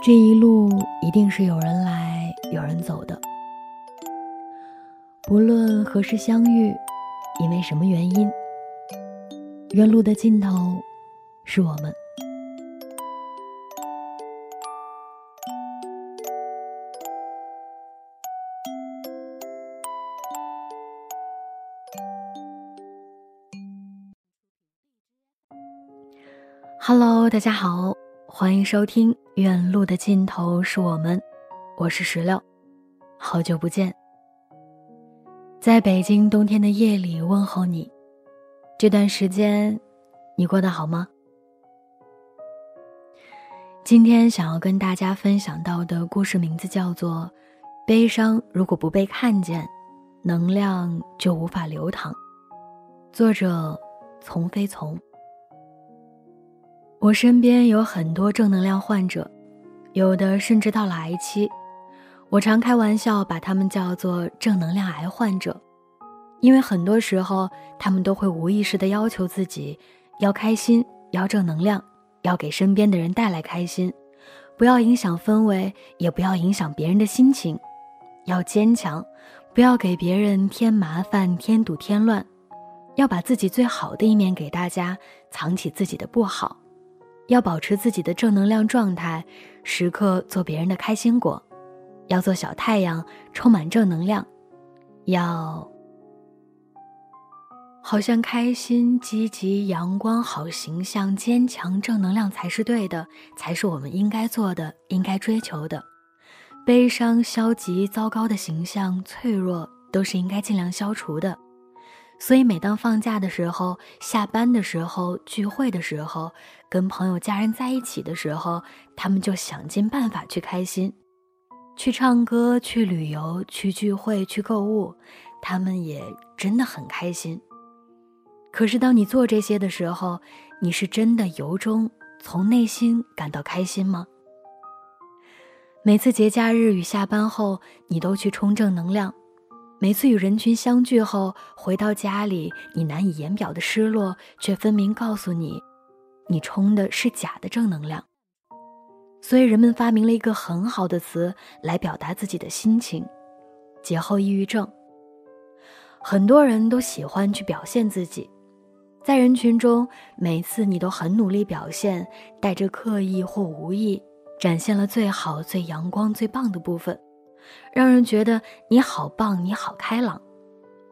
这一路一定是有人来，有人走的。不论何时相遇，因为什么原因，原路的尽头是我们。Hello，大家好，欢迎收听《远路的尽头是我们》，我是石榴，好久不见。在北京冬天的夜里问候你，这段时间你过得好吗？今天想要跟大家分享到的故事名字叫做《悲伤如果不被看见，能量就无法流淌》，作者从非从。我身边有很多正能量患者，有的甚至到了癌期。我常开玩笑把他们叫做正能量癌患者，因为很多时候他们都会无意识的要求自己要开心，要正能量，要给身边的人带来开心，不要影响氛围，也不要影响别人的心情，要坚强，不要给别人添麻烦、添堵、添乱，要把自己最好的一面给大家，藏起自己的不好。要保持自己的正能量状态，时刻做别人的开心果，要做小太阳，充满正能量，要好像开心、积极、阳光、好形象、坚强、正能量才是对的，才是我们应该做的、应该追求的。悲伤、消极、糟糕的形象、脆弱，都是应该尽量消除的。所以，每当放假的时候、下班的时候、聚会的时候、跟朋友、家人在一起的时候，他们就想尽办法去开心，去唱歌、去旅游、去聚会、去购物，他们也真的很开心。可是，当你做这些的时候，你是真的由衷从内心感到开心吗？每次节假日与下班后，你都去充正能量。每次与人群相聚后回到家里，你难以言表的失落，却分明告诉你，你充的是假的正能量。所以人们发明了一个很好的词来表达自己的心情：节后抑郁症。很多人都喜欢去表现自己，在人群中，每次你都很努力表现，带着刻意或无意，展现了最好、最阳光、最棒的部分。让人觉得你好棒，你好开朗，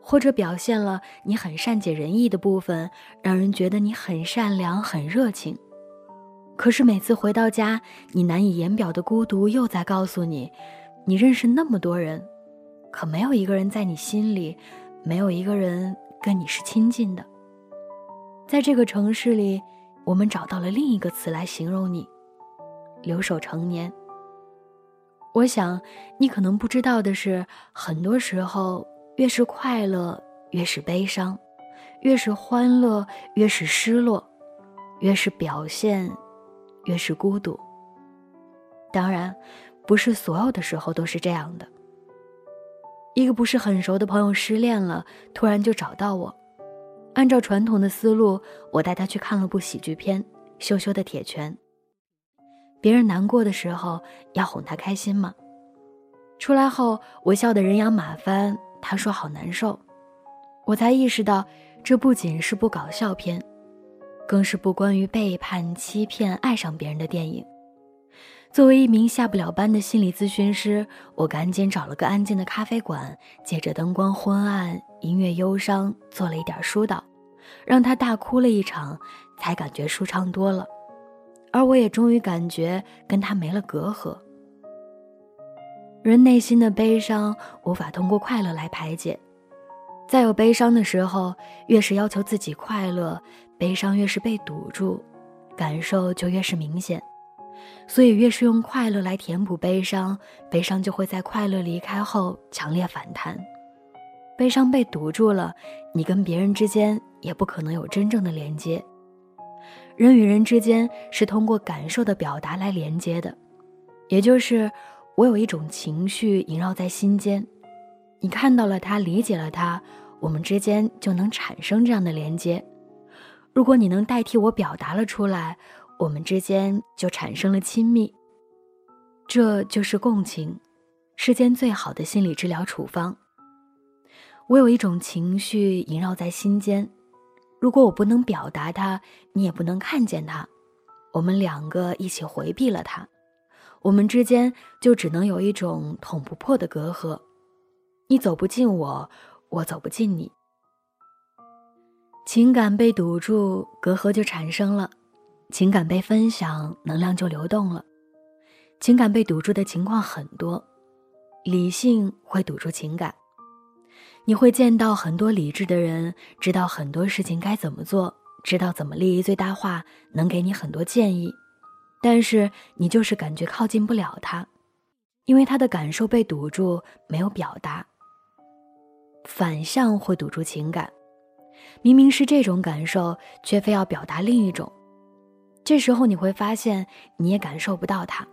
或者表现了你很善解人意的部分，让人觉得你很善良、很热情。可是每次回到家，你难以言表的孤独又在告诉你：你认识那么多人，可没有一个人在你心里，没有一个人跟你是亲近的。在这个城市里，我们找到了另一个词来形容你：留守成年。我想，你可能不知道的是，很多时候，越是快乐，越是悲伤；越是欢乐，越是失落；越是表现，越是孤独。当然，不是所有的时候都是这样的。一个不是很熟的朋友失恋了，突然就找到我。按照传统的思路，我带他去看了部喜剧片《羞羞的铁拳》。别人难过的时候要哄他开心吗？出来后我笑得人仰马翻，他说好难受，我才意识到这不仅是部搞笑片，更是部关于背叛、欺骗、爱上别人的电影。作为一名下不了班的心理咨询师，我赶紧找了个安静的咖啡馆，借着灯光昏暗、音乐忧伤，做了一点疏导，让他大哭了一场，才感觉舒畅多了。而我也终于感觉跟他没了隔阂。人内心的悲伤无法通过快乐来排解，在有悲伤的时候，越是要求自己快乐，悲伤越是被堵住，感受就越是明显。所以，越是用快乐来填补悲伤，悲伤就会在快乐离开后强烈反弹。悲伤被堵住了，你跟别人之间也不可能有真正的连接。人与人之间是通过感受的表达来连接的，也就是我有一种情绪萦绕在心间，你看到了它，理解了它，我们之间就能产生这样的连接。如果你能代替我表达了出来，我们之间就产生了亲密。这就是共情，世间最好的心理治疗处方。我有一种情绪萦绕在心间，如果我不能表达它，你也不能看见它，我们两个一起回避了它，我们之间就只能有一种捅不破的隔阂。你走不进我，我走不进你，情感被堵住，隔阂就产生了；情感被分享，能量就流动了。情感被堵住的情况很多，理性会堵住情感。你会见到很多理智的人，知道很多事情该怎么做，知道怎么利益最大化，能给你很多建议，但是你就是感觉靠近不了他，因为他的感受被堵住，没有表达。反向会堵住情感，明明是这种感受，却非要表达另一种，这时候你会发现你也感受不到他。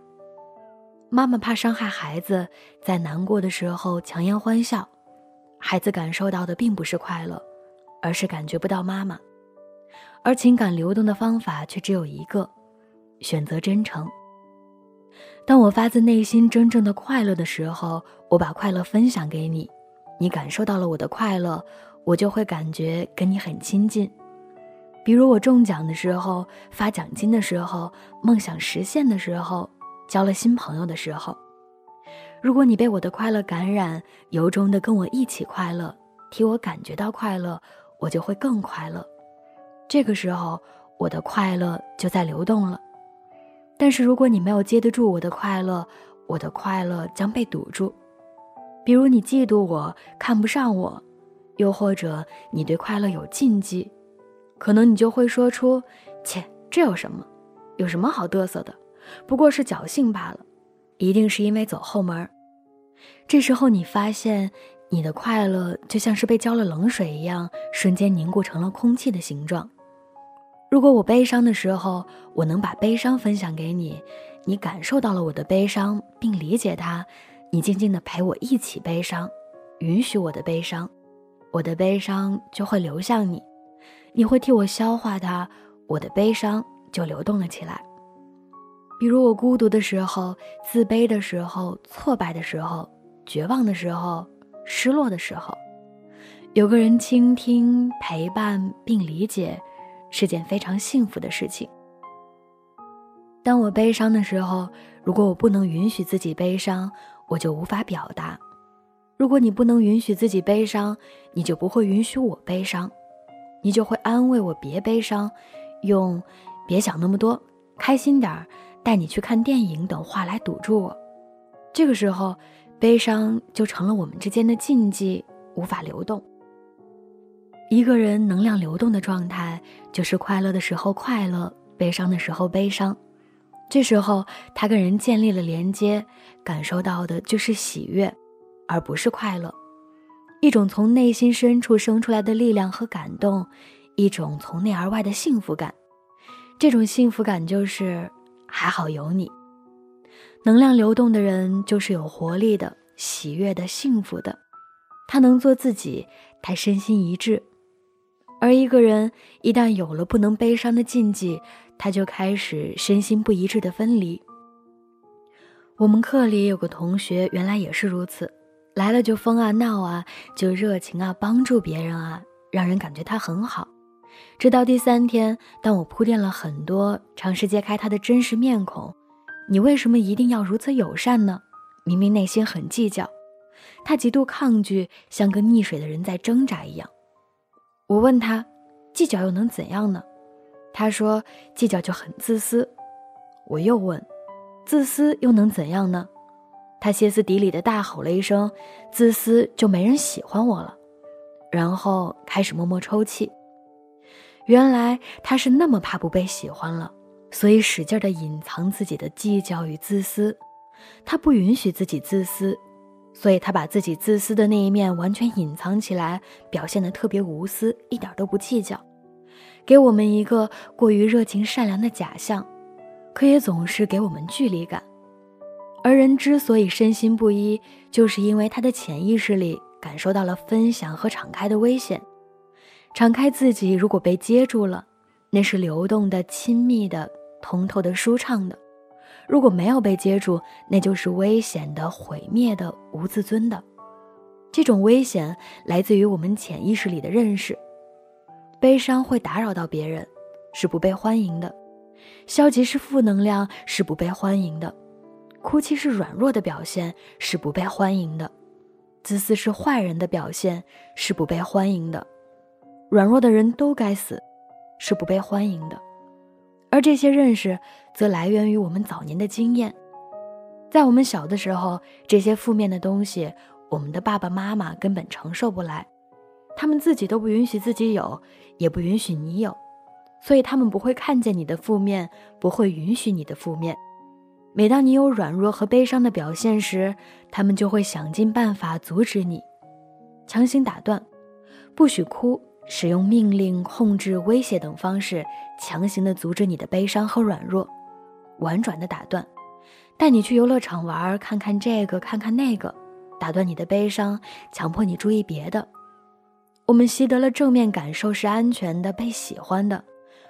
妈妈怕伤害孩子，在难过的时候强颜欢笑。孩子感受到的并不是快乐，而是感觉不到妈妈，而情感流动的方法却只有一个：选择真诚。当我发自内心真正的快乐的时候，我把快乐分享给你，你感受到了我的快乐，我就会感觉跟你很亲近。比如我中奖的时候、发奖金的时候、梦想实现的时候、交了新朋友的时候。如果你被我的快乐感染，由衷的跟我一起快乐，替我感觉到快乐，我就会更快乐。这个时候，我的快乐就在流动了。但是如果你没有接得住我的快乐，我的快乐将被堵住。比如你嫉妒我，看不上我，又或者你对快乐有禁忌，可能你就会说出：“切，这有什么？有什么好嘚瑟的？不过是侥幸罢了。”一定是因为走后门。这时候，你发现你的快乐就像是被浇了冷水一样，瞬间凝固成了空气的形状。如果我悲伤的时候，我能把悲伤分享给你，你感受到了我的悲伤并理解它，你静静的陪我一起悲伤，允许我的悲伤，我的悲伤就会流向你，你会替我消化它，我的悲伤就流动了起来。比如我孤独的时候、自卑的时候、挫败的时候、绝望的时候、失落的时候，有个人倾听、陪伴并理解，是件非常幸福的事情。当我悲伤的时候，如果我不能允许自己悲伤，我就无法表达；如果你不能允许自己悲伤，你就不会允许我悲伤，你就会安慰我别悲伤，用“别想那么多，开心点儿”。带你去看电影等话来堵住我，这个时候，悲伤就成了我们之间的禁忌，无法流动。一个人能量流动的状态，就是快乐的时候快乐，悲伤的时候悲伤。这时候，他跟人建立了连接，感受到的就是喜悦，而不是快乐，一种从内心深处生出来的力量和感动，一种从内而外的幸福感。这种幸福感就是。还好有你，能量流动的人就是有活力的、喜悦的、幸福的。他能做自己，他身心一致。而一个人一旦有了不能悲伤的禁忌，他就开始身心不一致的分离。我们课里有个同学，原来也是如此，来了就疯啊闹啊，就热情啊，帮助别人啊，让人感觉他很好。直到第三天，当我铺垫了很多，尝试揭开他的真实面孔，你为什么一定要如此友善呢？明明内心很计较，他极度抗拒，像个溺水的人在挣扎一样。我问他，计较又能怎样呢？他说，计较就很自私。我又问，自私又能怎样呢？他歇斯底里的大吼了一声：“自私就没人喜欢我了。”然后开始默默抽泣。原来他是那么怕不被喜欢了，所以使劲的隐藏自己的计较与自私。他不允许自己自私，所以他把自己自私的那一面完全隐藏起来，表现得特别无私，一点都不计较，给我们一个过于热情善良的假象，可也总是给我们距离感。而人之所以身心不一，就是因为他的潜意识里感受到了分享和敞开的危险。敞开自己，如果被接住了，那是流动的、亲密的、通透的、舒畅的；如果没有被接住，那就是危险的、毁灭的、无自尊的。这种危险来自于我们潜意识里的认识：悲伤会打扰到别人，是不被欢迎的；消极是负能量，是不被欢迎的；哭泣是软弱的表现，是不被欢迎的；自私是坏人的表现，是不被欢迎的；软弱的人都该死，是不被欢迎的。而这些认识，则来源于我们早年的经验。在我们小的时候，这些负面的东西，我们的爸爸妈妈根本承受不来，他们自己都不允许自己有，也不允许你有，所以他们不会看见你的负面，不会允许你的负面。每当你有软弱和悲伤的表现时，他们就会想尽办法阻止你，强行打断，不许哭。使用命令、控制、威胁等方式，强行的阻止你的悲伤和软弱，婉转的打断，带你去游乐场玩，看看这个，看看那个，打断你的悲伤，强迫你注意别的。我们习得了正面感受是安全的、被喜欢的，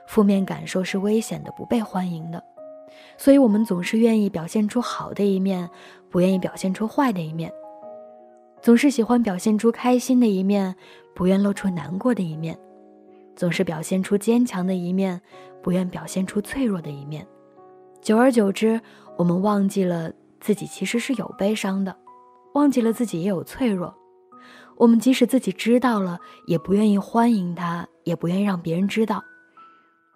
负面感受是危险的、不被欢迎的，所以我们总是愿意表现出好的一面，不愿意表现出坏的一面，总是喜欢表现出开心的一面。不愿露出难过的一面，总是表现出坚强的一面，不愿表现出脆弱的一面。久而久之，我们忘记了自己其实是有悲伤的，忘记了自己也有脆弱。我们即使自己知道了，也不愿意欢迎它，也不愿意让别人知道。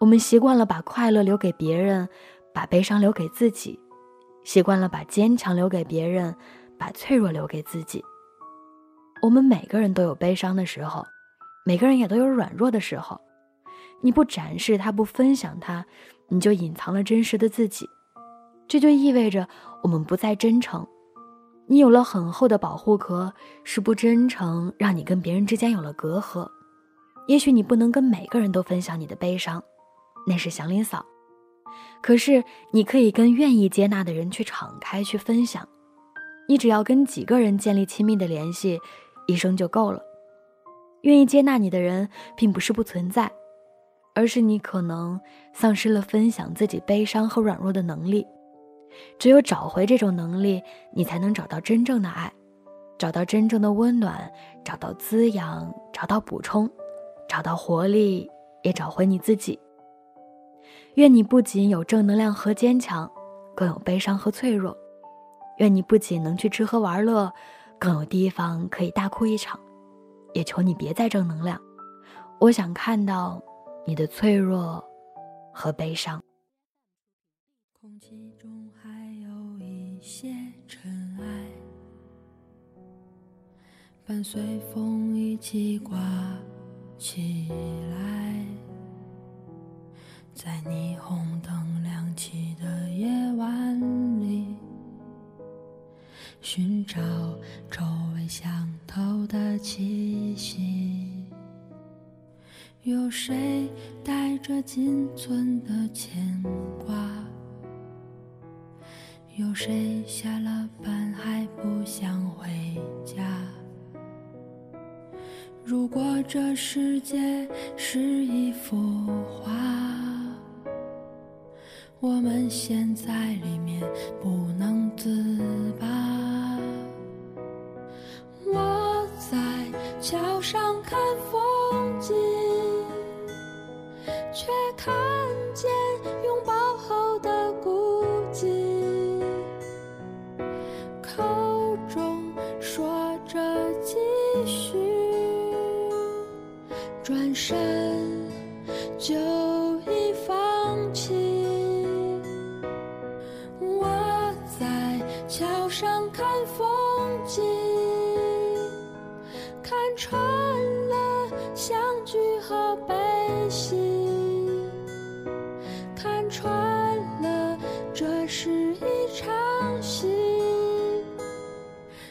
我们习惯了把快乐留给别人，把悲伤留给自己；习惯了把坚强留给别人，把脆弱留给自己。我们每个人都有悲伤的时候，每个人也都有软弱的时候。你不展示它，不分享它，你就隐藏了真实的自己。这就意味着我们不再真诚。你有了很厚的保护壳，是不真诚让你跟别人之间有了隔阂。也许你不能跟每个人都分享你的悲伤，那是祥林嫂。可是你可以跟愿意接纳的人去敞开去分享。你只要跟几个人建立亲密的联系。一生就够了。愿意接纳你的人，并不是不存在，而是你可能丧失了分享自己悲伤和软弱的能力。只有找回这种能力，你才能找到真正的爱，找到真正的温暖，找到滋养，找到补充，找到活力，也找回你自己。愿你不仅有正能量和坚强，更有悲伤和脆弱。愿你不仅能去吃喝玩乐。更有地方可以大哭一场，也求你别再正能量。我想看到你的脆弱和悲伤。空气中还有一些尘埃，伴随风一起刮起来，在霓虹灯亮起的夜晚里。寻找周围相投的气息，有谁带着仅存的牵挂？有谁下了班还不想回家？如果这世界是一幅画，我们陷在里面不能自拔。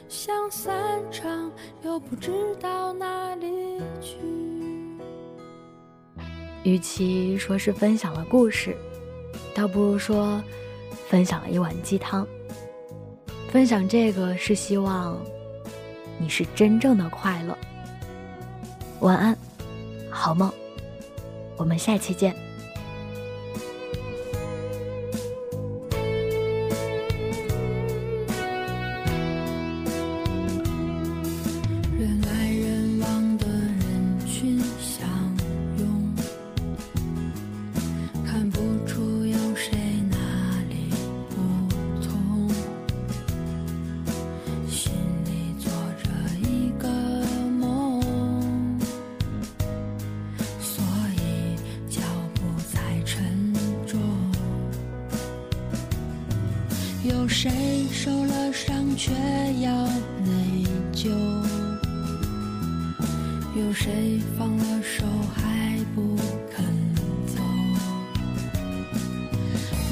想散场又不知道哪里去。与其说是分享了故事，倒不如说分享了一碗鸡汤。分享这个是希望你是真正的快乐。晚安，好梦，我们下期见。谁受了伤却要内疚？有谁放了手还不肯走？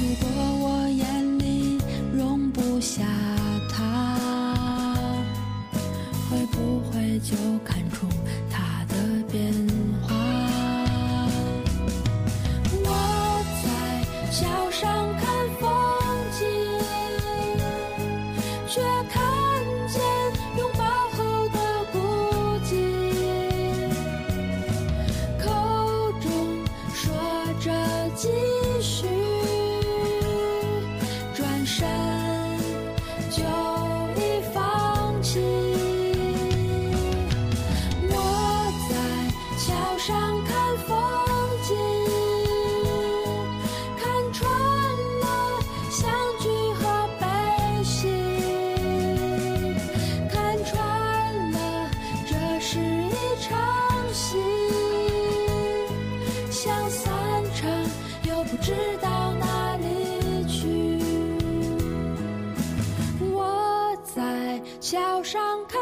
如果我眼里容不下他会不会就看出耳机小上口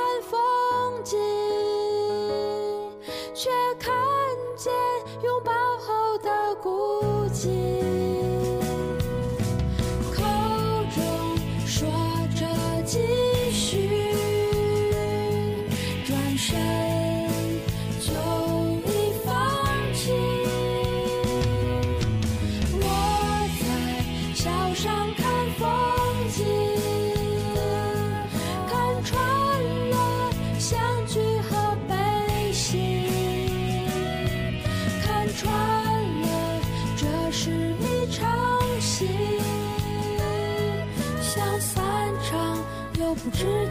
dream.